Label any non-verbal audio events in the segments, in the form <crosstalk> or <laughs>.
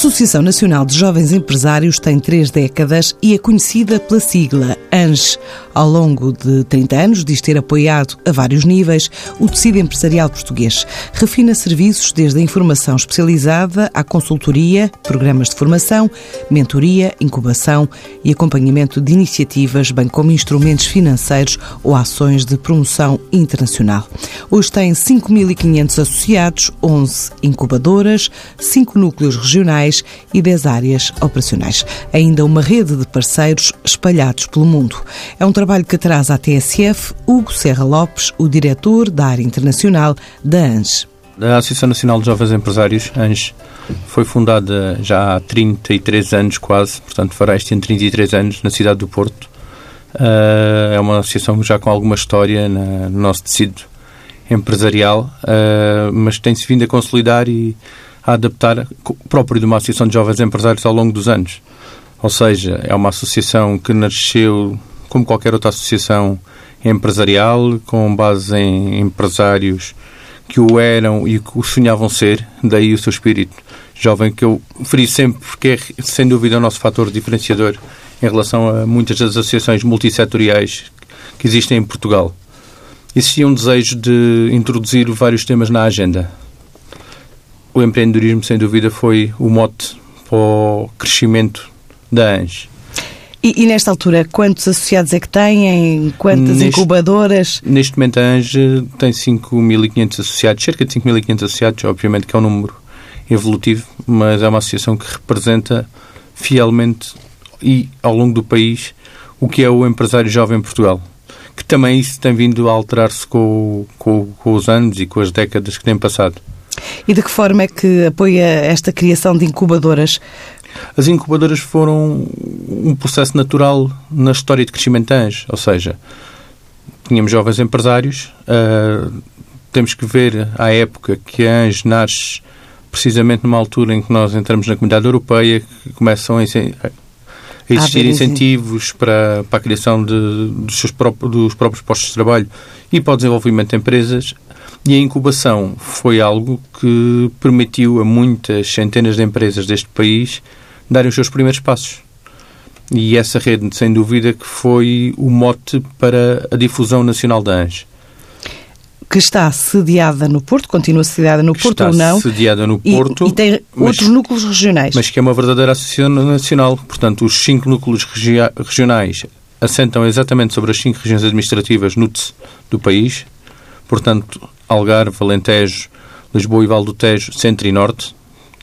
Associação Nacional de Jovens Empresários tem três décadas e é conhecida pela sigla ANGE. Ao longo de 30 anos, diz ter apoiado a vários níveis o tecido empresarial português. Refina serviços desde a informação especializada à consultoria, programas de formação, mentoria, incubação e acompanhamento de iniciativas, bem como instrumentos financeiros ou ações de promoção internacional. Hoje tem 5.500 associados, 11 incubadoras, 5 núcleos regionais e 10 áreas operacionais. Ainda uma rede de parceiros espalhados pelo mundo. É um trabalho que traz à TSF Hugo Serra Lopes, o diretor da área internacional da ANGE. A Associação Nacional de Jovens Empresários, ANGE, foi fundada já há 33 anos quase, portanto fará este ano 33 anos, na cidade do Porto. Uh, é uma associação já com alguma história no nosso tecido empresarial, uh, mas tem-se vindo a consolidar e a adaptar próprio de uma associação de jovens empresários ao longo dos anos. Ou seja, é uma associação que nasceu como qualquer outra associação empresarial, com base em empresários que o eram e que o sonhavam ser, daí o seu espírito jovem que eu feri sempre porque é, sem dúvida, o nosso fator diferenciador em relação a muitas das associações multissetoriais que existem em Portugal. Existia um desejo de introduzir vários temas na agenda. O empreendedorismo, sem dúvida, foi o mote para o crescimento da ANGE. E, e, nesta altura, quantos associados é que têm? Quantas neste, incubadoras? Neste momento, a ANGE tem 5.500 associados, cerca de 5.500 associados, obviamente que é um número evolutivo, mas é uma associação que representa fielmente e ao longo do país o que é o empresário jovem em Portugal. Que também isso tem vindo a alterar-se com, com, com os anos e com as décadas que têm passado. E de que forma é que apoia esta criação de incubadoras? As incubadoras foram um processo natural na história de crescimento da ANJ, ou seja, tínhamos jovens empresários, uh, temos que ver à época que a ANJ nasce precisamente numa altura em que nós entramos na comunidade europeia, que começam a, existir incentivos para, para a criação de, dos, seus próprios, dos próprios postos de trabalho e para o desenvolvimento de empresas. E a incubação foi algo que permitiu a muitas centenas de empresas deste país darem os seus primeiros passos. E essa rede, sem dúvida, que foi o mote para a difusão nacional da ANGE que está sediada no Porto, continua sediada no Porto ou não? Está sediada no Porto. E, e tem mas, outros núcleos regionais. Mas que é uma verdadeira associação nacional. Portanto, os cinco núcleos regionais assentam exatamente sobre as cinco regiões administrativas NUTS do país. Portanto, Algarve, Alentejo, Lisboa e Val do Tejo, Centro e Norte.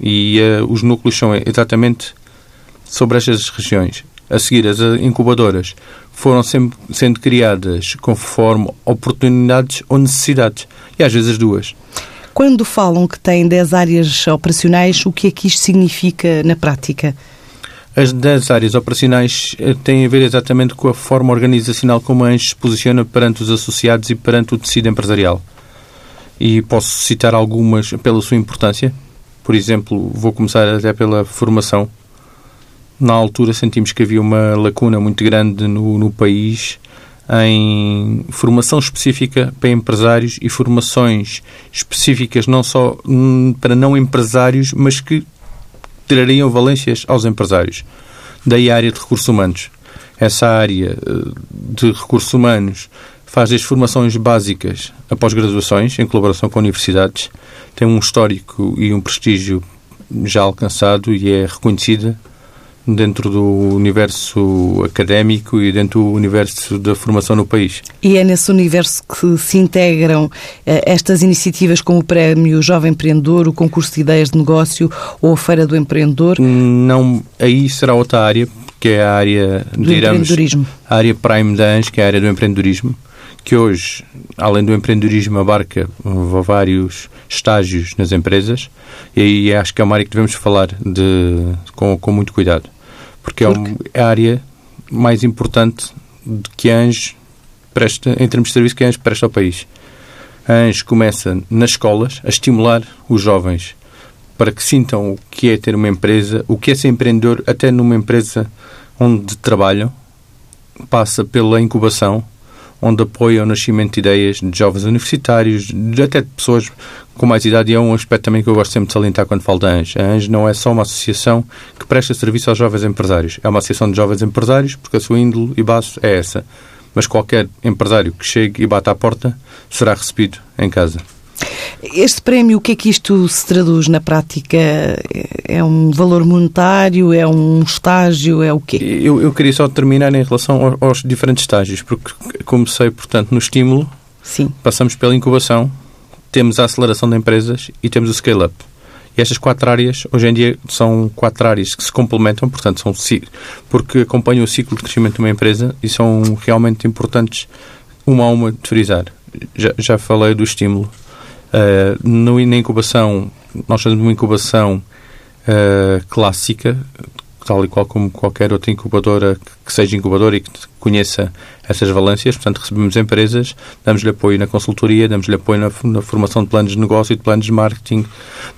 E uh, os núcleos são exatamente sobre estas regiões. A seguir, as incubadoras foram sempre sendo criadas conforme oportunidades ou necessidades. E às vezes as duas. Quando falam que têm 10 áreas operacionais, o que é que isto significa na prática? As 10 áreas operacionais eh, têm a ver exatamente com a forma organizacional como a ANS se posiciona perante os associados e perante o tecido empresarial. E posso citar algumas pela sua importância. Por exemplo, vou começar até pela formação na altura sentimos que havia uma lacuna muito grande no, no país em formação específica para empresários e formações específicas não só para não empresários, mas que trariam valências aos empresários. Daí a área de recursos humanos. Essa área eh, de recursos humanos faz as formações básicas após graduações, em colaboração com universidades, tem um histórico e um prestígio já alcançado e é reconhecida dentro do universo académico e dentro do universo da formação no país. E é nesse universo que se integram eh, estas iniciativas como o Prémio Jovem Empreendedor, o Concurso de Ideias de Negócio ou a Feira do Empreendedor? Não, aí será outra área, que é a área, do digamos, empreendedorismo. a área prime da ANS, que é a área do empreendedorismo, que hoje, além do empreendedorismo, abarca vários estágios nas empresas e aí acho que é uma área que devemos falar de, com, com muito cuidado porque, porque... é a área mais importante de que a ANJ presta, em termos de serviço que a ANJ presta ao país. A ANJ começa nas escolas a estimular os jovens para que sintam o que é ter uma empresa, o que é ser empreendedor, até numa empresa onde trabalham, passa pela incubação, onde apoia o nascimento de ideias de jovens universitários, de até de pessoas com mais idade e é um aspecto também que eu gosto sempre de salientar quando falo da ANJ. A ANJ não é só uma associação que presta serviço aos jovens empresários. É uma associação de jovens empresários porque a sua índole e base é essa. Mas qualquer empresário que chegue e bata à porta será recebido em casa. Este prémio, o que é que isto se traduz na prática? É um valor monetário? É um estágio? É o quê? Eu, eu queria só terminar em relação aos, aos diferentes estágios, porque comecei, portanto, no estímulo, Sim. passamos pela incubação, temos a aceleração de empresas e temos o scale-up. E estas quatro áreas, hoje em dia, são quatro áreas que se complementam, portanto, são porque acompanham o ciclo de crescimento de uma empresa e são realmente importantes, uma a uma, de frisar. Já, já falei do estímulo. Uh, na incubação, nós fazemos uma incubação uh, clássica, tal e qual como qualquer outra incubadora que seja incubadora e que conheça essas valências. Portanto, recebemos empresas, damos-lhe apoio na consultoria, damos-lhe apoio na, na, formação de planos de negócio e de planos de marketing,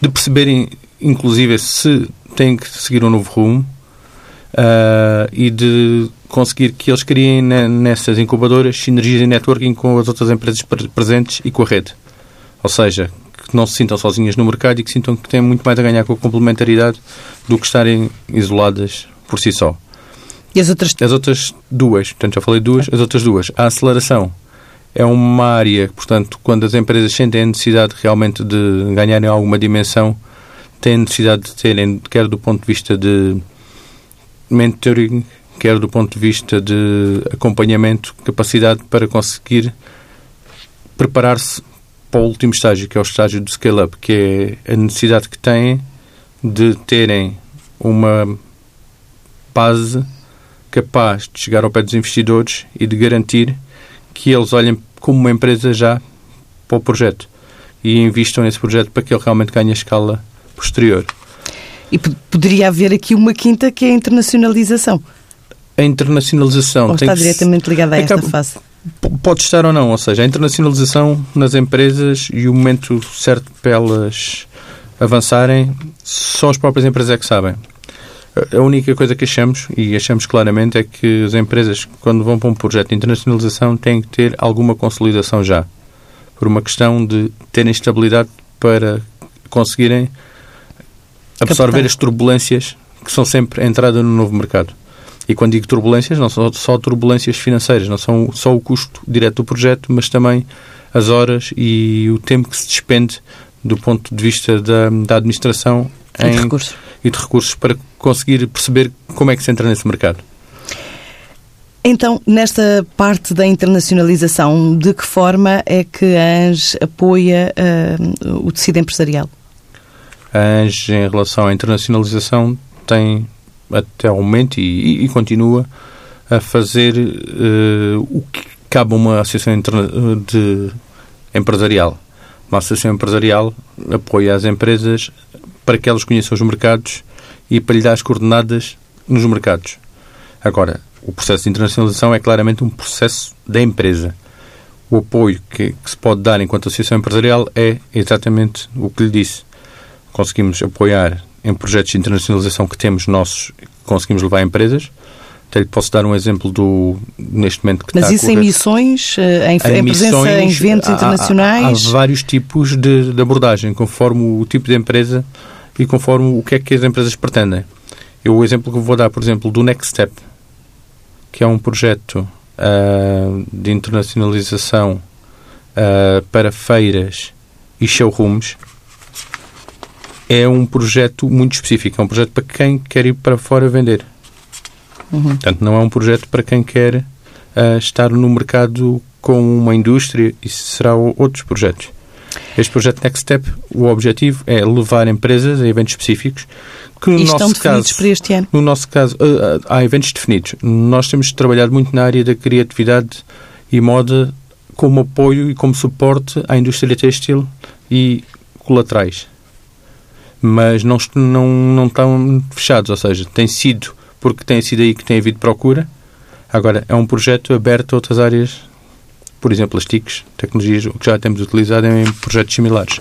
de perceberem, inclusive, se têm que seguir um novo rumo uh, e de conseguir que eles criem nessas incubadoras sinergias e networking com as outras empresas presentes e com a rede. Ou seja, que não se sintam sozinhas no mercado e que sintam que têm muito mais a ganhar com a complementaridade do que estarem isoladas por si só. E as outras? As outras duas, portanto já falei duas, as outras duas. A aceleração é uma área, portanto, quando as empresas sentem a necessidade realmente de ganharem alguma dimensão, têm necessidade de terem, quer do ponto de vista de mentoring, quer do ponto de vista de acompanhamento, capacidade para conseguir preparar-se para o último estágio, que é o estágio do scale-up, que é a necessidade que têm de terem uma base capaz de chegar ao pé dos investidores e de garantir que eles olhem como uma empresa já para o projeto e investam nesse projeto para que ele realmente ganhe a escala posterior. E poderia haver aqui uma quinta que é a internacionalização. A internacionalização ou está diretamente ligada a esta acaba, fase? Pode estar ou não, ou seja, a internacionalização nas empresas e o momento certo para elas avançarem, só as próprias empresas é que sabem. A única coisa que achamos, e achamos claramente, é que as empresas, quando vão para um projeto de internacionalização, têm que ter alguma consolidação já. Por uma questão de terem estabilidade para conseguirem absorver Captar. as turbulências que são sempre a entrada no novo mercado. E quando digo turbulências, não são só turbulências financeiras, não são só o custo direto do projeto, mas também as horas e o tempo que se despende do ponto de vista da, da administração e, em, de recursos. e de recursos para conseguir perceber como é que se entra nesse mercado. Então, nesta parte da internacionalização, de que forma é que a ANJ apoia uh, o tecido empresarial? A ANJ, em relação à internacionalização, tem até ao momento e, e continua a fazer uh, o que cabe a uma associação de empresarial. Uma associação empresarial apoia as empresas para que elas conheçam os mercados e para lhe dar as coordenadas nos mercados. Agora, o processo de internacionalização é claramente um processo da empresa. O apoio que, que se pode dar enquanto associação empresarial é exatamente o que lhe disse. Conseguimos apoiar em projetos de internacionalização que temos nossos, conseguimos levar a empresas. Até lhe posso dar um exemplo do, neste momento que Mas está isso em missões, eh, em, em, presença em eventos há, internacionais? Há, há, vários tipos de, de, abordagem, conforme o tipo de empresa e conforme o que é que as empresas pretendem. Eu, o exemplo que vou dar, por exemplo, do Next Step, que é um projeto uh, de internacionalização uh, para feiras e showrooms, é um projeto muito específico. É um projeto para quem quer ir para fora vender. Uhum. Portanto, não é um projeto para quem quer uh, estar no mercado com uma indústria. Isso será outros projetos. Este projeto Next Step, o objetivo é levar empresas a eventos específicos que no e estão definidos caso, para este ano? No nosso caso, uh, há eventos definidos. Nós temos trabalhado muito na área da criatividade e moda como apoio e como suporte à indústria têxtil e colaterais mas não, não, não estão fechados, ou seja, tem sido, porque tem sido aí que tem havido procura. Agora, é um projeto aberto a outras áreas, por exemplo, as TICs, tecnologias que já temos utilizado em projetos similares.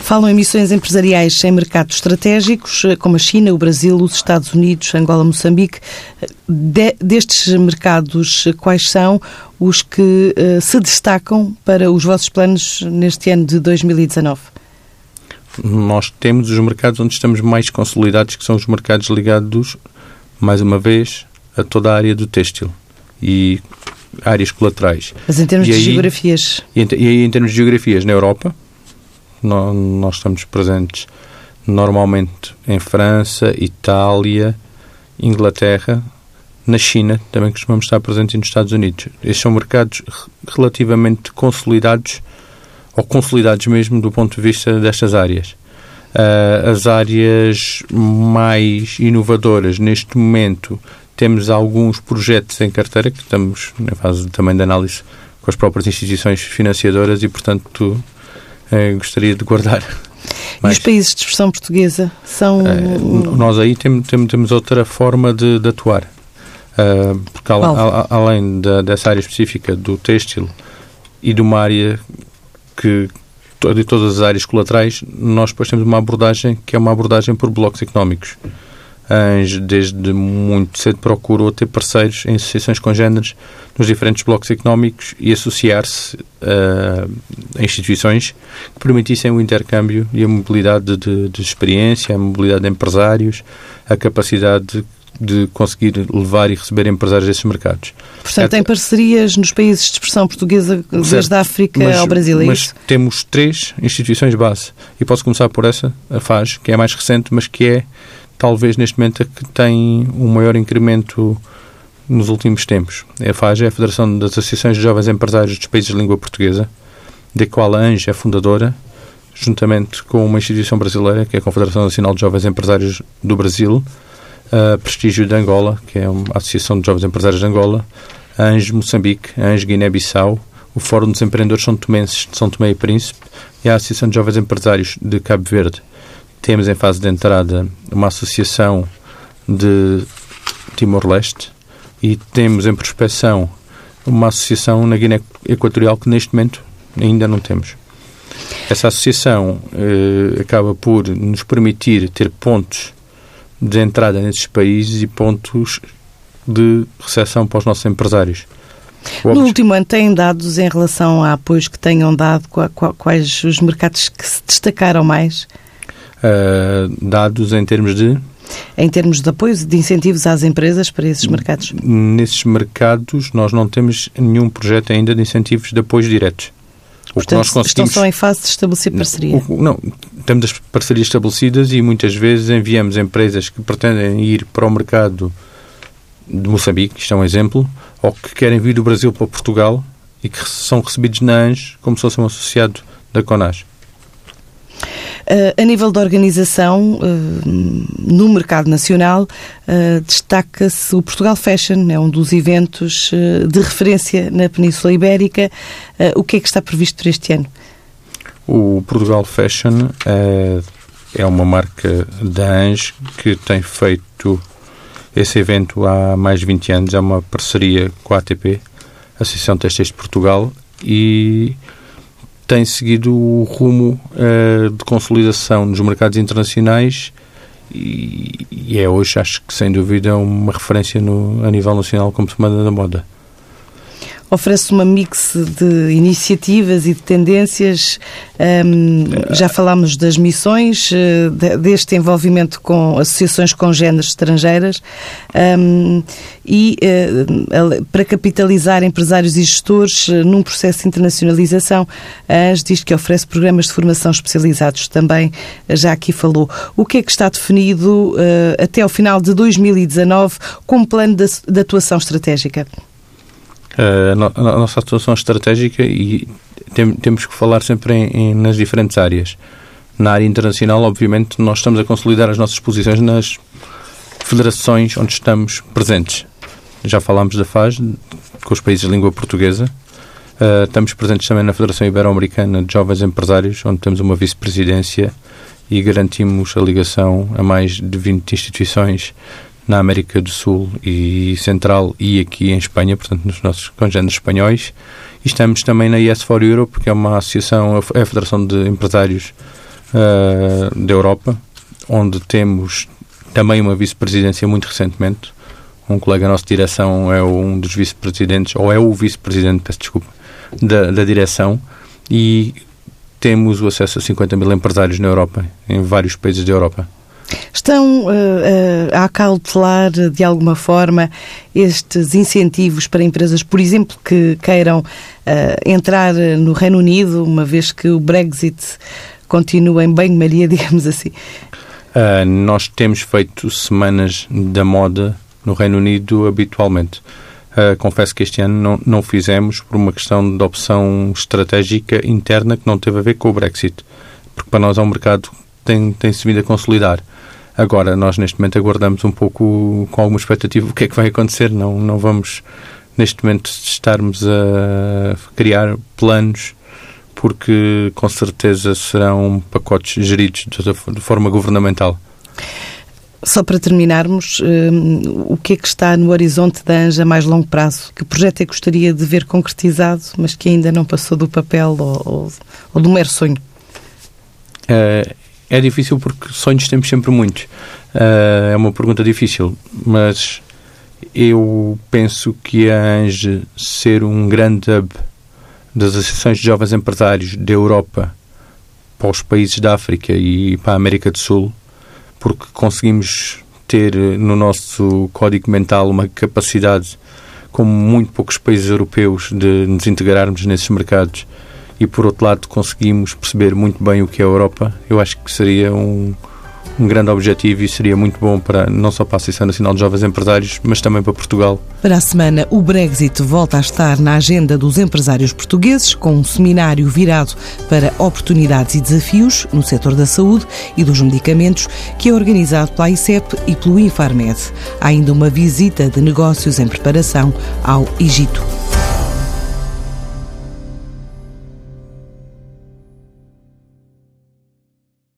Falam em missões empresariais em mercados estratégicos, como a China, o Brasil, os Estados Unidos, Angola, Moçambique. De, destes mercados, quais são os que uh, se destacam para os vossos planos neste ano de 2019? Nós temos os mercados onde estamos mais consolidados, que são os mercados ligados, mais uma vez, a toda a área do têxtil e áreas colaterais. Mas em termos e de aí, geografias? E, e aí, em termos de geografias, na Europa, nós, nós estamos presentes normalmente em França, Itália, Inglaterra, na China, também costumamos estar presentes nos Estados Unidos. Estes são mercados relativamente consolidados, ou consolidados mesmo do ponto de vista destas áreas. Uh, as áreas mais inovadoras neste momento temos alguns projetos em carteira que estamos na fase também de análise com as próprias instituições financiadoras e, portanto, uh, gostaria de guardar. <laughs> E os países de expressão portuguesa são. Uh, nós aí temos, temos, temos outra forma de, de atuar. Uh, porque além da, dessa área específica do têxtil e de uma área que de todas as áreas colaterais, nós depois temos uma abordagem que é uma abordagem por blocos económicos. Desde muito cedo, procurou ter parceiros em associações congêneres nos diferentes blocos económicos e associar-se uh, a instituições que permitissem o intercâmbio e a mobilidade de, de experiência, a mobilidade de empresários, a capacidade de conseguir levar e receber empresários desses mercados. Portanto, é, tem parcerias nos países de expressão portuguesa, certo, desde a África mas, ao Brasil, é mas temos três instituições base. E posso começar por essa, a FAS, que é a mais recente, mas que é, talvez, neste momento, a que tem um maior incremento nos últimos tempos. A FAS é a Federação das Associações de Jovens Empresários dos Países de Língua Portuguesa, da qual a ANJA é fundadora, juntamente com uma instituição brasileira, que é a Confederação Nacional de Jovens Empresários do Brasil, a Prestígio de Angola, que é uma associação de jovens empresários de Angola, a Anjo Moçambique, a Anjo Guiné-Bissau, o Fórum dos Empreendedores São Tomenses de São Tomé e Príncipe e a Associação de Jovens Empresários de Cabo Verde. Temos em fase de entrada uma associação de Timor-Leste e temos em prospecção uma associação na Guiné Equatorial que neste momento ainda não temos. Essa associação eh, acaba por nos permitir ter pontos de entrada nesses países e pontos de recepção para os nossos empresários. No último ano, têm dados em relação a apoios que tenham dado? Quais os mercados que se destacaram mais? Uh, dados em termos de? Em termos de apoios, de incentivos às empresas para esses mercados? Nesses mercados, nós não temos nenhum projeto ainda de incentivos de apoios diretos. O Portanto, que nós conseguimos... estão só em fase de estabelecer parceria? O, não, temos as parcerias estabelecidas e muitas vezes enviamos empresas que pretendem ir para o mercado de Moçambique, isto é um exemplo, ou que querem vir do Brasil para Portugal e que são recebidos na ANJ como se fosse um associado da CONAS. Uh, a nível da organização, uh, no mercado nacional, uh, destaca-se o Portugal Fashion, é um dos eventos de referência na Península Ibérica. o que é que está previsto para este ano? O Portugal Fashion é, é uma marca da ANJ que tem feito esse evento há mais de 20 anos. É uma parceria com a ATP, Associação Textos de Portugal, e tem seguido o rumo uh, de consolidação nos mercados internacionais e, e, é hoje, acho que sem dúvida, uma referência no, a nível nacional como semana da moda oferece uma mix de iniciativas e de tendências. Um, já falámos das missões, eh, deste envolvimento com associações com géneros estrangeiras um, e uh, para capitalizar empresários e gestores uh, num processo de internacionalização, a ANS diz que oferece programas de formação especializados. Também já aqui falou. O que é que está definido uh, até ao final de 2019 como plano de, de atuação estratégica? Eh, a, no, a, nossa atuação estratégica e tem, temos que falar sempre em, em, nas diferentes áreas. Na área internacional, obviamente, nós estamos a consolidar as nossas posições nas federações onde estamos presentes. Já falámos da FAS, com os países de língua portuguesa. Uh, estamos presentes também na Federação Ibero-Americana de Jovens Empresários, onde temos uma vice-presidência e garantimos a ligação a mais de 20 instituições na América do Sul e Central e aqui em Espanha, portanto, nos nossos congêneres espanhóis. E estamos também na Yes for Europe, que é uma associação, é a Federação de Empresários uh, da Europa, onde temos também uma vice-presidência muito recentemente. Um colega nosso de direção é um dos vice-presidentes, ou é o vice-presidente, peço desculpa, da, da direção. E temos o acesso a 50 mil empresários na Europa, em vários países da Europa. Estão uh, uh, a acautelar de alguma forma estes incentivos para empresas, por exemplo, que queiram uh, entrar no Reino Unido, uma vez que o Brexit continua em banho-maria, <laughs> digamos assim? nós temos feito semanas da moda no Reino Unido habitualmente. Uh, confesso que este ano não, não fizemos por uma questão de opção estratégica interna que não teve a ver com o Brexit, porque para nós é um mercado que tem, tem-se vindo a consolidar. Agora, nós neste momento aguardamos um pouco com alguma expectativa o que é que vai acontecer. Não, não vamos, neste momento, estarmos a criar planos, porque com certeza serão pacotes geridos de forma governamental. Só para terminarmos, um, o que é que está no horizonte da ANJA a mais longo prazo? Que projeto é que gostaria de ver concretizado, mas que ainda não passou do papel ou, ou, ou do mero sonho? Uh, é difícil porque sonhos temos sempre muitos. Uh, é uma pergunta difícil, mas eu penso que a ANJA ser um grande hub das associações de jovens empresários da Europa para os países da África e para a América do Sul porque conseguimos ter no nosso código mental uma capacidade, como muito poucos países europeus, de nos integrarmos nesses mercados e, por outro lado, conseguimos perceber muito bem o que é a Europa, eu acho que seria um, um grande objetivo e seria muito bom para não só para a Associação Nacional de Jovens Empresários, mas também para Portugal. Para a semana, o Brexit volta a estar na agenda dos empresários portugueses, com um seminário virado para oportunidades e desafios no setor da saúde e dos medicamentos, que é organizado pela ICEP e pelo Infarmed. Há ainda uma visita de negócios em preparação ao Egito.